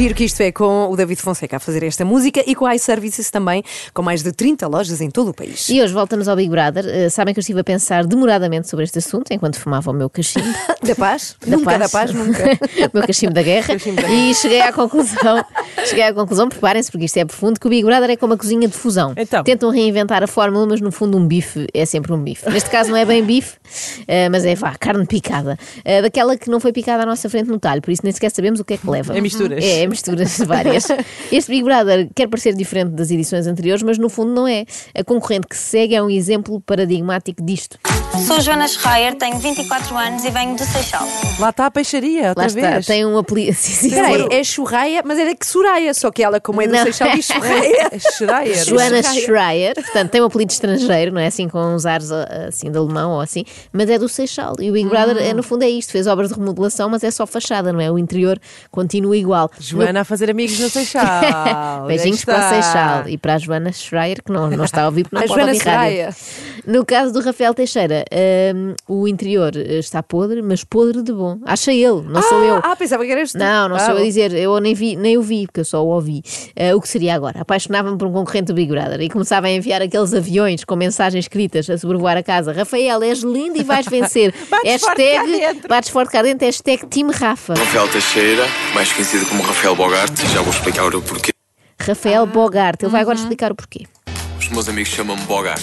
Giro que isto é com o David Fonseca a fazer esta música e com a iServices também, com mais de 30 lojas em todo o país. E hoje voltamos ao Big Brother. Uh, sabem que eu estive a pensar demoradamente sobre este assunto enquanto fumava o meu cachimbo. Da paz? Da nunca paz. da paz, nunca. o meu cachimbo da guerra. Cachimbo da E cheguei à conclusão, cheguei à conclusão, preparem-se porque isto é profundo, que o Big Brother é como a cozinha de fusão. Então. Tentam reinventar a fórmula, mas no fundo um bife é sempre um bife. Neste caso não é bem bife, uh, mas é vá, carne picada. Uh, daquela que não foi picada à nossa frente no talho, por isso nem sequer sabemos o que é que leva. É misturas. É, é misturas várias. Este Big Brother quer parecer diferente das edições anteriores, mas no fundo não é. A concorrente que se segue é um exemplo paradigmático disto. Sou Joana Schreier, tenho 24 anos e venho do Seixal. Lá está a peixaria, outra Lá está, vez. tem um apelido. Sim, sim, é churraia, mas é que Soraya, só que ela, como é do Não. Seixal, diz churraia. É Schreier. Joana Schreier. Portanto, tem um apelido estrangeiro, não é assim com uns ares ah, assim de alemão ou assim, mas é do Seixal. E o Big Brother, Ah. é, no fundo, é isto: fez obras de remodelação, mas é só fachada, não é? O interior continua igual. Joana a fazer amigos no Seixal. Beijinhos Aí para o. Seixal e para a Joana Schreier, que não, não está a ouvir porque não A pode Joana ouvir rádio. No caso do Rafael Teixeira, hum, o interior eh, está podre, mas podre de bom. Acha ele, não sou eu. Ah, pensava que eras tu. Não, não Ah, sou eu a dizer, eu nem, vi, nem o vi, porque eu só o ouvi. Eh, o que seria agora? Apaixonava-me por um concorrente do Big Brother e começava a enviar aqueles aviões com mensagens escritas a sobrevoar a casa. Rafael, és lindo e vais vencer. Bates forte cá hashtag, dentro. bates forte cá dentro, hashtag Team Rafa. Rafael Teixeira, mais conhecido como Rafael Bogart, já vou explicar o porquê. Rafael Bogart, ele vai Uhum. agora explicar o porquê. Os meus amigos chamam-me Bogart.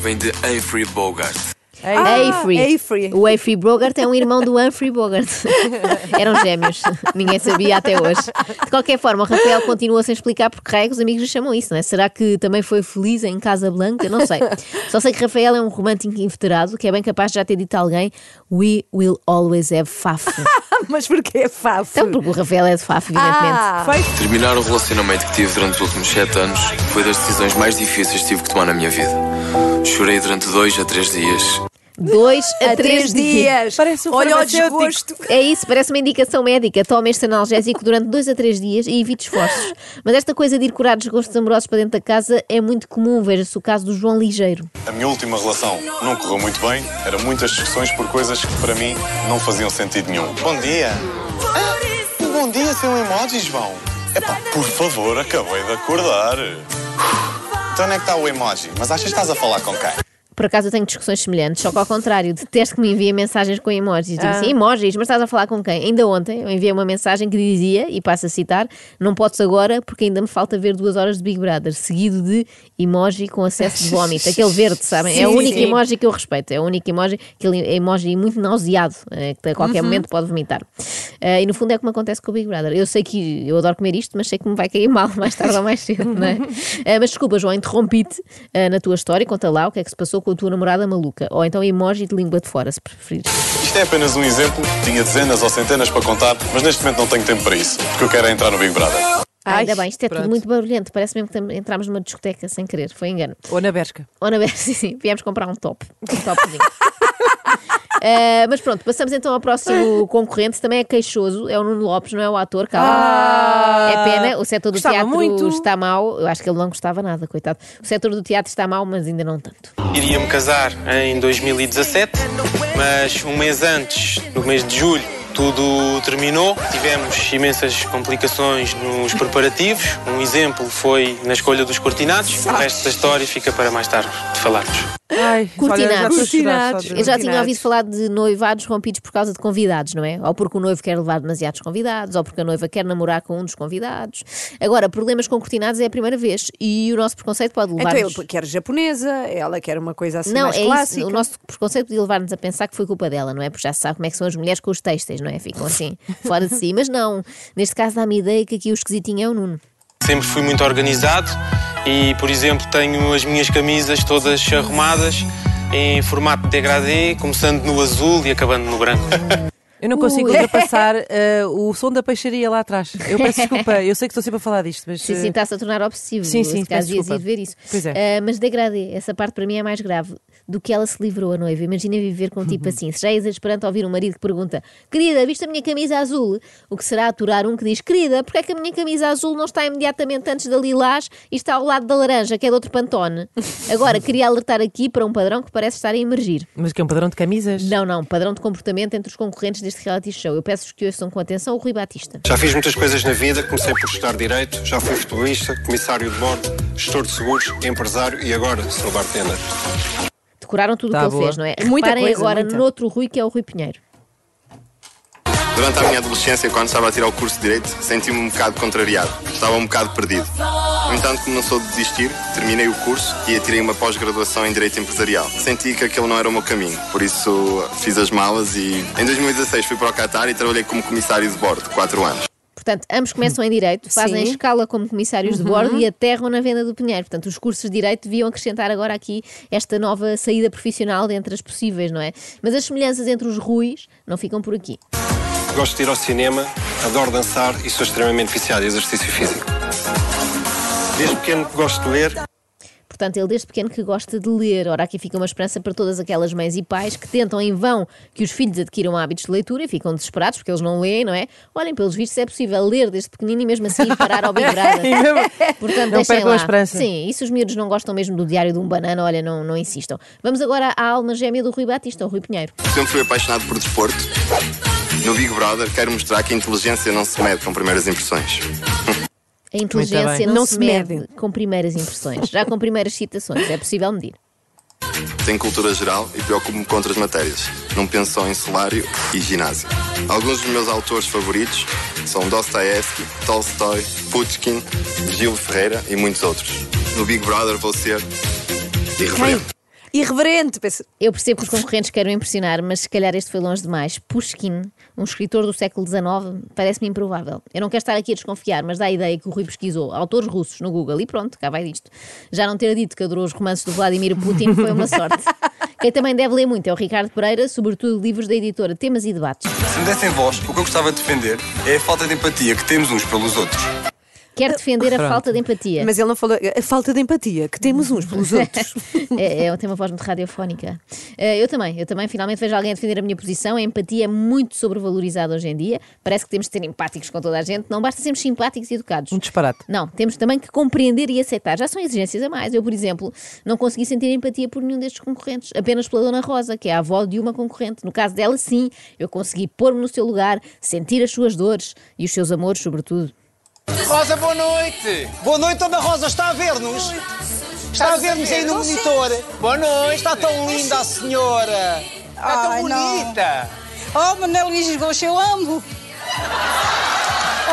Vem de Humphrey Bogart. Ah, Avery. Avery. O Avery Bogart é um irmão do Humphrey Bogart. Eram gêmeos. Ninguém sabia até hoje. De qualquer forma, o Rafael continua sem explicar porque raio que os amigos lhe chamam isso, não é? Será que também foi feliz em Casa Blanca? Não sei. Só sei que Rafael é um romântico inveterado que é bem capaz de já ter dito a alguém We will always have Faf. Mas porquê é fafo? Então, porque o Rafael é de Faf, evidentemente. Ah. Terminar o relacionamento que tive durante os últimos 7 anos foi das decisões mais difíceis que tive que tomar na minha vida. Chorei durante 2 a 3 dias. Dois a, Há três dias. Parece um Olha o desgosto. É isso, parece uma indicação médica. Tome este analgésico durante dois a três dias e evite esforços. Mas esta coisa de ir curar desgostos amorosos para dentro da casa é muito comum. Veja-se o caso do João Ligeiro. A minha última relação não correu muito bem, eram muitas discussões por coisas que para mim não faziam sentido nenhum. Bom dia! Ah, um bom dia sem um emoji, João! Epá, por favor, acabei de acordar! Então onde é que está o emoji? Mas achas que estás a falar com quem? Por acaso eu tenho discussões semelhantes, só que ao contrário, detesto que me enviem mensagens com emojis. Digo assim, emojis, mas estás a falar com quem? Ainda ontem eu enviei uma mensagem que dizia, e passo a citar, não podes agora porque ainda me falta ver duas horas de Big Brother, seguido de emoji com acesso de vómito, aquele verde, sabem? é o Sim, único sim. emoji que eu respeito, é o único emoji, aquele emoji muito nauseado, eh, que a qualquer Uhum. momento pode vomitar. Eh, e no fundo é como acontece com o Big Brother. Eu sei que eu adoro comer isto, mas sei que me vai cair mal mais tarde ou mais cedo, não é? Eh, mas desculpa, João, interrompi-te na tua história, conta lá o que é que se passou com a tua namorada maluca, ou então emoji de língua de fora, se preferires. Isto é apenas um exemplo, tinha dezenas ou centenas para contar, mas neste momento não tenho tempo para isso, porque eu quero é entrar no Big Brother. Ah, ainda Ai, bem, isto é pronto. tudo muito barulhento. Parece mesmo que entramos numa discoteca sem querer. Foi engano. Ou na Bershka. Ou na vez, sim, sim, viemos comprar um top. Um topzinho. Eh, mas pronto, passamos então ao próximo concorrente. Também é queixoso. É o Nuno Lopes, não é o ator. Calma. é pena. O setor do teatro muito. está mau. Eu acho que ele não gostava nada, coitado. O setor do teatro está mau, mas ainda não tanto. Iria-me casar em 2017, mas um mês antes, no mês de julho, tudo terminou. Tivemos imensas complicações nos preparativos. Um exemplo foi na escolha dos cortinados. O resto da história fica para mais tarde de falarmos. Ai, Cortinados. de Eu já tinha cortinados. ouvido falar de noivados rompidos por causa de convidados, não é? Ou porque o noivo quer levar demasiados convidados, ou porque a noiva quer namorar com um dos convidados. Agora, problemas com cortinados é a primeira vez e o nosso preconceito pode Então levar-nos. ele quer japonesa, ela quer uma coisa assim Não, mais é clássica. isso. O nosso preconceito podia levar-nos a pensar que foi culpa dela, não é? Porque já se sabe como é que são as mulheres com os têxteis, não é? Ficam assim, fora de si. Mas não. Neste caso dá-me a ideia que aqui o esquisitinho é o Nuno. Sempre fui muito organizado e, por exemplo, tenho as minhas camisas todas arrumadas em formato de degradê, começando no azul e acabando no branco. Eu não consigo Ui. ultrapassar eh, o som da peixaria lá atrás. Eu peço desculpa, eu sei que estou sempre a falar disto, mas. Sim, sim, está-se a tornar obsessivo. Sim, sim, caso ias ir ver isso. Pois é. Ah, mas degradê, essa parte para mim é mais grave do que ela se livrou a noiva. Imagina viver com um tipo Uhum. assim. Se já és esperando ouvir um marido que pergunta: Querida, viste a minha camisa azul? O que será aturar um que diz: Querida, porque é que a minha camisa azul não está imediatamente antes da lilás e está ao lado da laranja, que é de outro pantone? Agora, queria alertar aqui para um padrão que parece estar a emergir. Mas que é um padrão de camisas? Não, não, padrão de comportamento entre os concorrentes deste reality show. Eu peço-vos que ouçam com atenção o Rui Batista. Já fiz muitas coisas na vida, comecei por estudar Direito, já fui futebolista, comissário de bordo, gestor de seguros, empresário e agora sou bartender. Decoraram tudo o Tá que ele boa. fez, não é? Muita Reparem coisa, agora muita. no outro Rui, que é o Rui Pinheiro. Durante a minha adolescência, quando estava a tirar o curso de Direito, senti-me um bocado contrariado. Estava um bocado perdido. No entanto, como não sou de desistir, terminei o curso e tirei uma pós-graduação em Direito Empresarial. Senti que aquele não era o meu caminho, por isso fiz as malas e em 2016 fui para o Qatar e trabalhei como comissário de bordo, 4 anos. Portanto, ambos começam em Direito, fazem Sim. escala como comissários de bordo e aterram na venda do Pinheiro. Portanto, os cursos de Direito deviam acrescentar agora aqui esta nova saída profissional dentre as possíveis, não é? Mas as semelhanças entre os Ruis não ficam por aqui. Gosto de ir ao cinema, adoro dançar e sou extremamente viciado em exercício físico. Desde pequeno gosto de ler Portanto, ele desde pequeno que gosta de ler. Ora, aqui fica uma esperança para todas aquelas mães e pais que tentam em vão que os filhos adquiram hábitos de leitura e ficam desesperados porque eles não leem, não é? Olhem, pelos vistos, é possível ler desde pequenino e mesmo assim ir parar ao Big Brother. Portanto, Não deixem a lá. esperança. Sim, e se os miúdos não gostam mesmo do diário de um banana, olha, não, não insistam. Vamos agora à alma gêmea do Rui Batista, o Rui Pinheiro. Sempre fui apaixonado por desporto. No Big Brother, quero mostrar que a inteligência não se mede com primeiras impressões. A inteligência não, Não se se mede mede. com primeiras impressões, já com primeiras citações. É possível medir. Tenho cultura geral e preocupo-me com outras matérias. Não penso só em salário e ginásio. Alguns dos meus autores favoritos são Dostoevsky, Tolstói, Pushkin, Gil Ferreira e muitos outros. No Big Brother vou ser irreverente. Irreverente. Eu percebo que os concorrentes queiram impressionar, mas se calhar este foi longe demais. Pushkin, um escritor do século XIX, parece-me improvável. Eu não quero estar aqui a desconfiar, mas dá a ideia que o Rui pesquisou autores russos no Google e pronto, cá vai disto. Já não ter dito que adorou os romances do Vladimir Putin foi uma sorte. Quem também deve ler muito é o Ricardo Pereira, sobretudo livros da editora Temas e Debates. Se me dessem voz, o que eu gostava de defender é a falta de empatia que temos uns pelos outros. Quer defender a Pronto. falta de empatia. Mas ele não falou. A falta de empatia que temos uns pelos outros. É, é, tem uma voz muito radiofónica. Eh, eu também, eu também finalmente vejo alguém a defender a minha posição. A empatia é muito sobrevalorizada hoje em dia. Parece que temos de ser empáticos com toda a gente. Não basta sermos simpáticos e educados. Um disparate. Não, temos também que compreender e aceitar. Já são exigências a mais. Eu, por exemplo, não consegui sentir empatia por nenhum destes concorrentes, apenas pela Dona Rosa, que é a avó de uma concorrente. No caso dela, sim, eu consegui pôr-me no seu lugar, sentir as suas dores e os seus amores, sobretudo. Rosa, boa noite! Boa noite, Dona Rosa, está a ver-nos? Está a ver-nos aí no monitor? Boa noite, está tão linda a senhora! Está tão Ai, não. bonita! Oh, Manuel Luís Gosto, eu amo.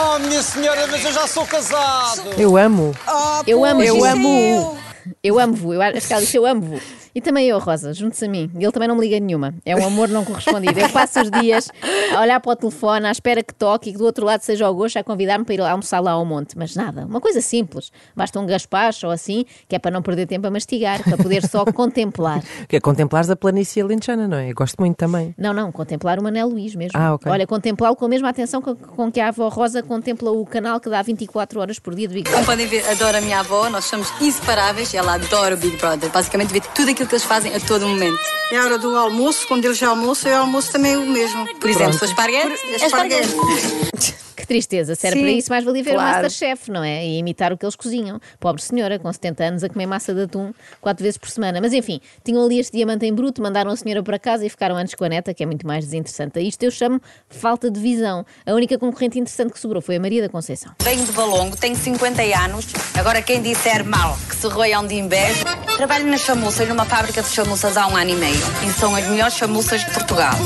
Oh, minha senhora, mas eu já sou casado! Eu amo. Oh, Eu amo, pois eu isso amo. é eu. Eu amo-vos, eu acho que ela disse eu amo-vos. E também eu, Rosa, junte-se a mim. Ele também não me liga nenhuma. É um amor não correspondido. Eu passo os dias a olhar para o telefone, à espera que toque e que do outro lado seja o gosto a convidar-me para ir almoçar lá ao monte. Mas nada, uma coisa simples. Basta um gaspacho ou assim, que é para não perder tempo a mastigar, para poder só contemplar. Que é contemplares a planície alentejana, não é? Eu gosto muito também. Não, não, contemplar o Manel Luís mesmo. Ah, ok. Olha, contemplá-lo com a mesma atenção com, com que a avó Rosa contempla o canal que dá 24 horas por dia de Big Como podem ver, adoro a minha avó, nós somos inseparáveis e ela adora o Big Brother. Basicamente vê tudo aquilo que eles fazem a todo momento. É a hora do almoço, quando eles já almoçam, eu almoço também o mesmo. Por exemplo, se for esparguete, é esparguete. Que tristeza, se era Sim, para isso, mais valia ver o claro. Masterchef, não é? E imitar o que eles cozinham. Pobre senhora, com 70 anos, a comer massa de atum quatro vezes por semana. Mas enfim, tinham ali este diamante em bruto, mandaram a senhora para casa e ficaram antes com a neta, que é muito mais desinteressante. A isto eu chamo falta de visão. A única concorrente interessante que sobrou foi a Maria da Conceição. Venho de Valongo, tenho 50 anos. Agora, quem disser mal que se roiam de inveja. Trabalho nas chamuças, numa fábrica de chamuças há um ano e meio. E são as melhores chamuças de Portugal.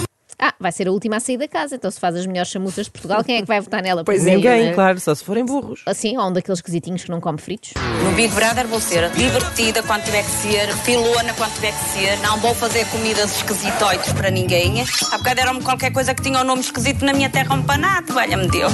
Ah, vai ser a última a sair da casa, então se faz as melhores chamuças de Portugal, quem é que vai votar nela? Pois Por ninguém, né? claro, só se forem burros. Assim, ou um daqueles quesitinhos que não come fritos. No Big Brother vou ser divertida quando tiver que ser, filona quando tiver que ser. Não vou fazer comidas esquisitoides para ninguém. Há bocado deram-me qualquer coisa que tinha o nome esquisito na minha terra um panado, valha-me Deus.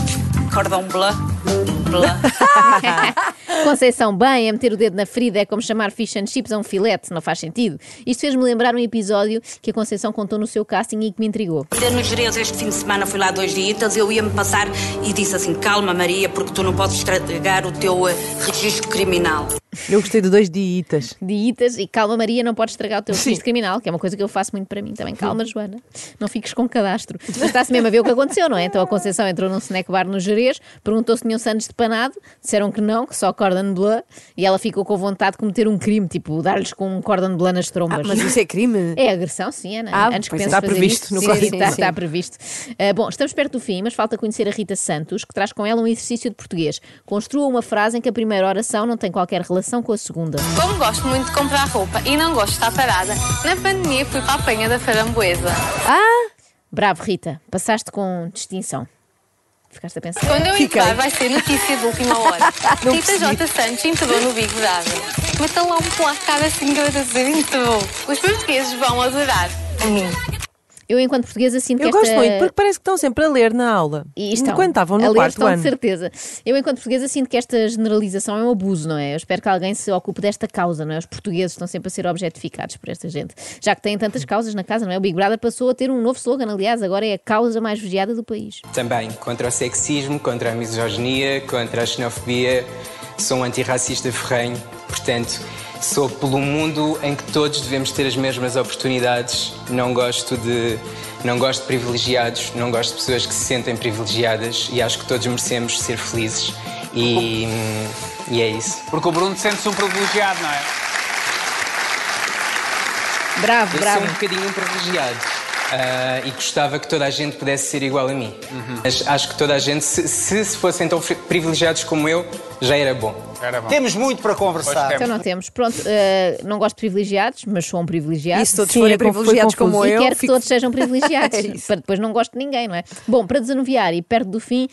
Cordão bleu. Conceição, bem, é meter o dedo na ferida, é como chamar fish and chips a um filete, não faz sentido. Isto fez-me lembrar um episódio que a Conceição contou no seu casting e que me intrigou. Ainda nos Jerez este fim de semana fui lá dois dias, eu ia-me passar e disse assim: calma, Maria, porque tu não podes estragar o teu eh, registro criminal. Eu gostei de dois diitas. Diitas e calma, Maria, não pode estragar o teu registro criminal, que é uma coisa que eu faço muito para mim também. Calma, Joana, não fiques com cadastro. Mas está-se mesmo a ver o que aconteceu, não é? Então a Conceição entrou num snack bar no Jerez, perguntou se tinham sandes de panado, disseram que não, que só cordon bleu, e ela ficou com vontade de cometer um crime, tipo dar-lhes com um cordon bleu nas trombas. Ah, mas isso é crime? É agressão, sim, Ana. Ah, Antes que está fazer previsto isso, no sim, sim, está, está previsto. Ah, bom, estamos perto do fim, mas falta conhecer a Rita Santos, que traz com ela um exercício de português. Construa uma frase em que a primeira oração não tem qualquer relação com a segunda. Como gosto muito de comprar roupa e não gosto de estar parada, na pandemia fui para a penha da framboesa. Ah! Bravo, Rita. Passaste com distinção. Ficaste a pensar. Quando eu Fiquei. entrar vai ser notícia de última hora. Não Rita. J. Santos entrou no Big Brother. Meta lá um placar assim que eu vou dizer bom. Os portugueses vão adorar. A mim. Eu, enquanto portuguesa, sinto Eu que gosto esta... muito, porque parece que estão sempre a ler na aula. E estão. Enquanto estavam A no ler quarto estão ano. de certeza. Eu, enquanto portuguesa, sinto que esta generalização é um abuso, não é? Eu espero que alguém se ocupe desta causa, não é? Os portugueses estão sempre a ser objetificados por esta gente. Já que têm tantas causas na casa, não é? O Big Brother passou a ter um novo slogan, aliás, agora é a causa mais vigiada do país. Também contra o sexismo, contra a misoginia, contra a xenofobia. Sou um antirracista ferrenho, portanto, sou pelo mundo em que todos devemos ter as mesmas oportunidades. Não gosto de. Não gosto de privilegiados, não gosto de pessoas que se sentem privilegiadas e acho que todos merecemos ser felizes. E, e é isso. Porque o Bruno sente-se um privilegiado, não é? Bravo, Eu bravo. sou um bocadinho privilegiado. Ah, e gostava que toda a gente pudesse ser igual a mim. Mas acho que toda a gente, se, se se fossem tão privilegiados como eu, já era bom. Temos muito para conversar. Então não temos. Pronto, eh, não gosto de privilegiados, mas sou um privilegiado. E se todos Sim, forem é como- privilegiados como e eu, quero que fico- todos sejam privilegiados. É para depois não gosto de ninguém, não é? Bom, para desanuviar e perto do fim,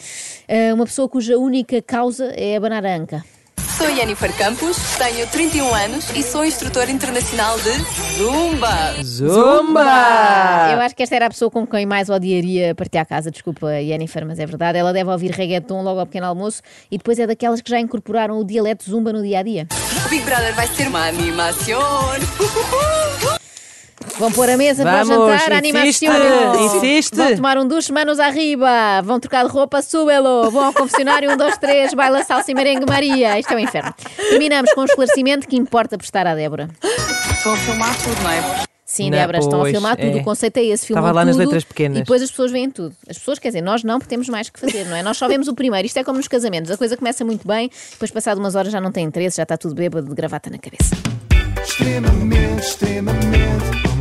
eh, uma pessoa cuja única causa é abanar a anca. Sou Jennifer Campos, tenho 31 anos e sou instrutora internacional de Zumba. Zumba! Eu acho que esta era a pessoa com quem mais odiaria partir à casa. Desculpa, Jennifer, mas é verdade. Ela deve ouvir reggaeton logo ao pequeno almoço e depois é daquelas que já incorporaram o dialeto zumba no dia a dia. O Big Brother vai ser uma animação. Vão pôr a mesa Vamos, para jantar, animação. insiste. Vão tomar um duche, manos arriba. Vão trocar de roupa, súbelo. Vão ao confessionário, um, dois, três, baila salsa e merengue Maria. Isto é um inferno. Terminamos com um esclarecimento que importa prestar à Débora. Estão a filmar tudo, não é? Sim, Não, Débora, estão a filmar tudo. é. O conceito é esse, filmam Estava lá nas letras pequenas. E depois as pessoas veem tudo. As pessoas, quer dizer, nós não, porque temos mais que fazer, não é? Nós só vemos o primeiro. Isto é como nos casamentos. A coisa começa muito bem, depois passado umas horas já não tem interesse, já está tudo bêbado de gravata na cabeça. Extremamente, extremamente.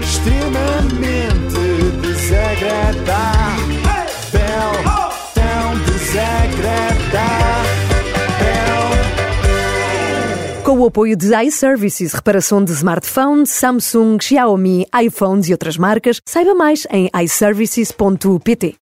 Extremamente desagradável. Tão desagradável. Com o apoio de iServices, reparação de smartphones, Samsung, Xiaomi, iPhones e outras marcas, saiba mais em iServices.pt.